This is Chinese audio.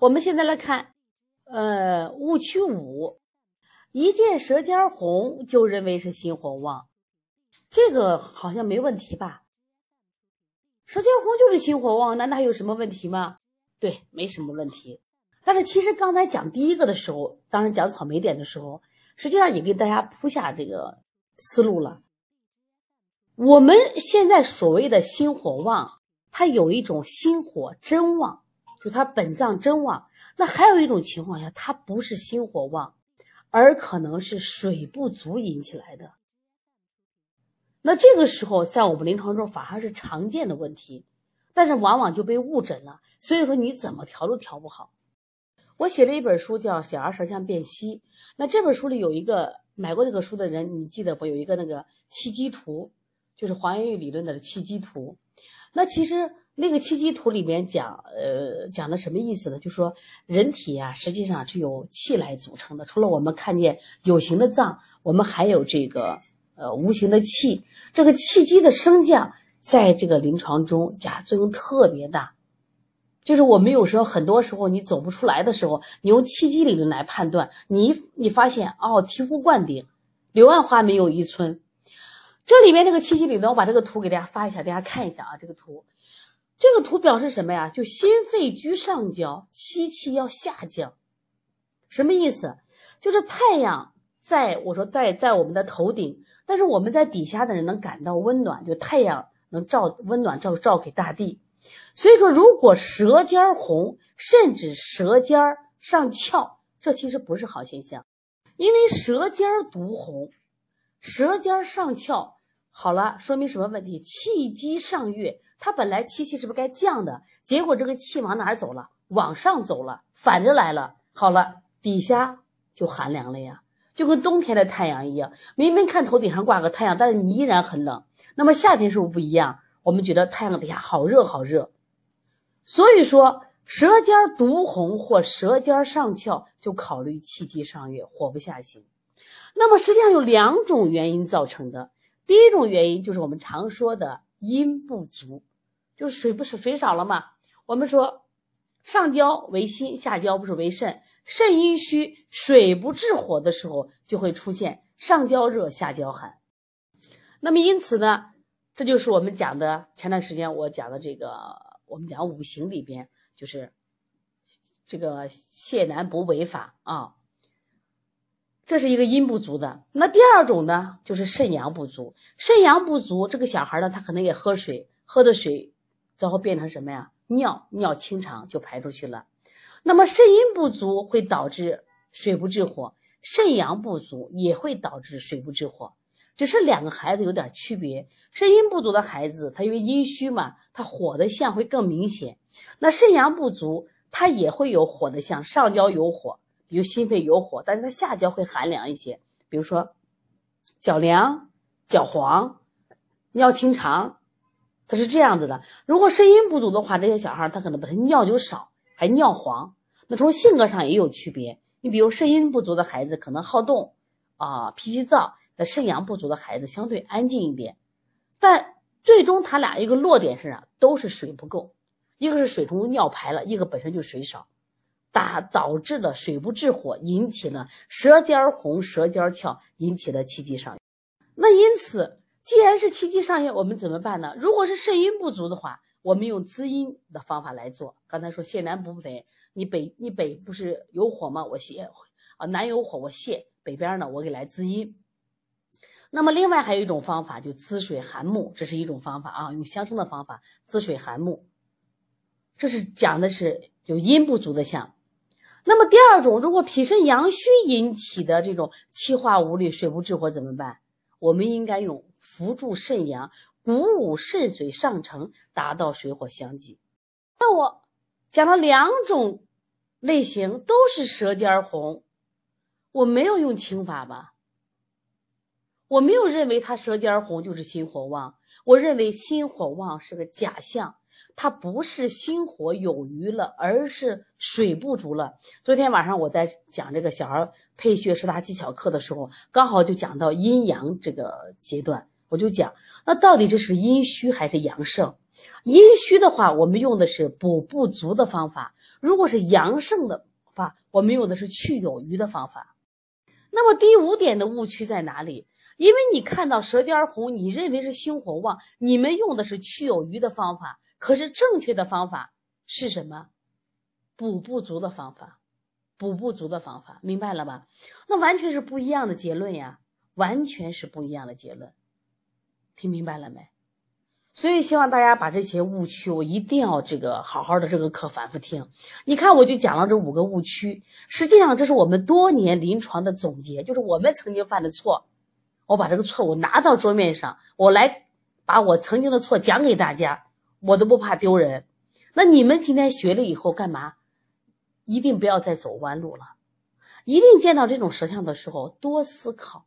我们现在来看，呃，误区五，一见舌尖红就认为是心火旺，这个好像没问题吧？舌尖红就是心火旺，难道还有什么问题吗？对，没什么问题。但是其实刚才讲第一个的时候，当时讲草莓点的时候，实际上也给大家铺下这个思路了。我们现在所谓的心火旺，它有一种心火真旺，就他本脏真旺。那还有一种情况下，它不是心火旺，而可能是水不足引起来的。那这个时候，在我们临床中反而是常见的问题，但是往往就被误诊了。所以说你怎么调都调不好。我写了一本书叫《小儿舌象辨析》，那这本书里有一个买过这个书的人，你记得不？有一个那个气机图。就是黄元玉理论的气机图，那其实那个气机图里面讲，呃，讲的什么意思呢？就说人体啊，实际上是由气来组成的。除了我们看见有形的脏，我们还有这个呃无形的气。这个气机的升降，在这个临床中呀作用特别大。就是我们有时候很多时候你走不出来的时候，你用气机理论来判断，你你发现哦，醍醐灌顶，柳暗花明又一村。这里面这个气机理论，我把这个图给大家发一下，大家看一下啊。这个图，这个图表示什么呀？就心肺居上焦，气气要下降。什么意思？就是太阳在我说在在我们的头顶，但是我们在底下的人能感到温暖，就太阳能照温暖照照给大地。所以说，如果舌尖红，甚至舌尖上翘，这其实不是好现象，因为舌尖独红，舌尖上翘。好了，说明什么问题？气机上越，它本来气气是不是该降的？结果这个气往哪儿走了？往上走了，反着来了。好了，底下就寒凉了呀，就跟冬天的太阳一样。明明看头顶上挂个太阳，但是你依然很冷。那么夏天是不是不一样？我们觉得太阳底下好热好热。所以说，舌尖独红或舌尖儿上翘，就考虑气机上越，火不下行。那么实际上有两种原因造成的。第一种原因就是我们常说的阴不足，就是水不是水少了嘛。我们说上焦为心，下焦不是为肾，肾阴虚，水不治火的时候，就会出现上焦热，下焦寒。那么因此呢，这就是我们讲的前段时间我讲的这个，我们讲五行里边就是这个泻南补北法啊。这是一个阴不足的，那第二种呢，就是肾阳不足。肾阳不足，这个小孩呢，他可能也喝水，喝的水，最后变成什么呀？尿，尿清肠就排出去了。那么肾阴不足会导致水不治火，肾阳不足也会导致水不治火，只是两个孩子有点区别。肾阴不足的孩子，他因为阴虚嘛，他火的象会更明显。那肾阳不足，他也会有火的象，上焦有火。比如心肺有火，但是它下焦会寒凉一些，比如说脚凉、脚黄、尿清肠，它是这样子的。如果肾阴不足的话，这些小孩他可能本身尿就少，还尿黄。那从性格上也有区别。你比如肾阴不足的孩子可能好动啊，脾气躁；那肾阳不足的孩子相对安静一点。但最终他俩一个落点是啥？都是水不够，一个是水从尿排了，一个本身就水少。打导致的水不治火，引起了舌尖红、舌尖翘，引起了气机上。那因此，既然是气机上炎，我们怎么办呢？如果是肾阴不足的话，我们用滋阴的方法来做。刚才说泻南补北，你北你北不是有火吗？我泻啊，南有火，我泻北边呢，我给来滋阴。那么另外还有一种方法，就滋水涵木，这是一种方法啊，用相生的方法滋水涵木。这是讲的是有阴不足的象。那么第二种，如果脾肾阳虚引起的这种气化无力、水不治火怎么办？我们应该用扶助肾阳、鼓舞肾水上承，达到水火相济。那我讲了两种类型，都是舌尖红，我没有用清法吧？我没有认为他舌尖红就是心火旺，我认为心火旺是个假象。它不是心火有余了，而是水不足了。昨天晚上我在讲这个小儿配穴十大技巧课的时候，刚好就讲到阴阳这个阶段，我就讲那到底这是阴虚还是阳盛？阴虚的话，我们用的是补不足的方法；如果是阳盛的话，我们用的是去有余的方法。那么第五点的误区在哪里？因为你看到舌尖红，你认为是心火旺，你们用的是去有余的方法，可是正确的方法是什么？补不足的方法，补不足的方法，明白了吧？那完全是不一样的结论呀，完全是不一样的结论，听明白了没？所以希望大家把这些误区，我一定要这个好好的这个课反复听。你看，我就讲了这五个误区，实际上这是我们多年临床的总结，就是我们曾经犯的错。我把这个错误拿到桌面上，我来把我曾经的错讲给大家，我都不怕丢人。那你们今天学了以后干嘛？一定不要再走弯路了，一定见到这种舌象的时候多思考。